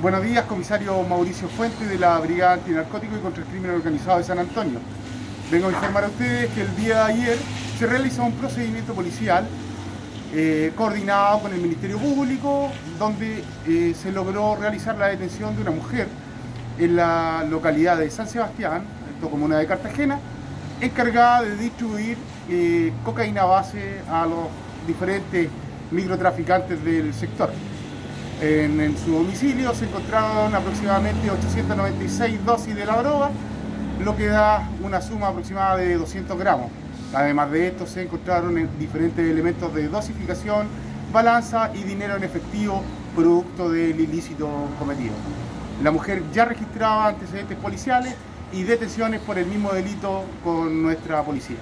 Buenos días, comisario Mauricio Fuente de la Brigada Antinarcótico y contra el Crimen Organizado de San Antonio. Vengo a informar a ustedes que el día de ayer se realizó un procedimiento policial eh, coordinado con el Ministerio Público, donde eh, se logró realizar la detención de una mujer en la localidad de San Sebastián, esto comuna de Cartagena, encargada de distribuir eh, cocaína base a los diferentes microtraficantes del sector. En, su domicilio se encontraron aproximadamente 896 dosis de la droga, lo que da una suma aproximada de 200 gramos. Además de esto se encontraron diferentes elementos de dosificación, balanza y dinero en efectivo producto del ilícito cometido. La mujer ya registraba antecedentes policiales y detenciones por el mismo delito con nuestra policía.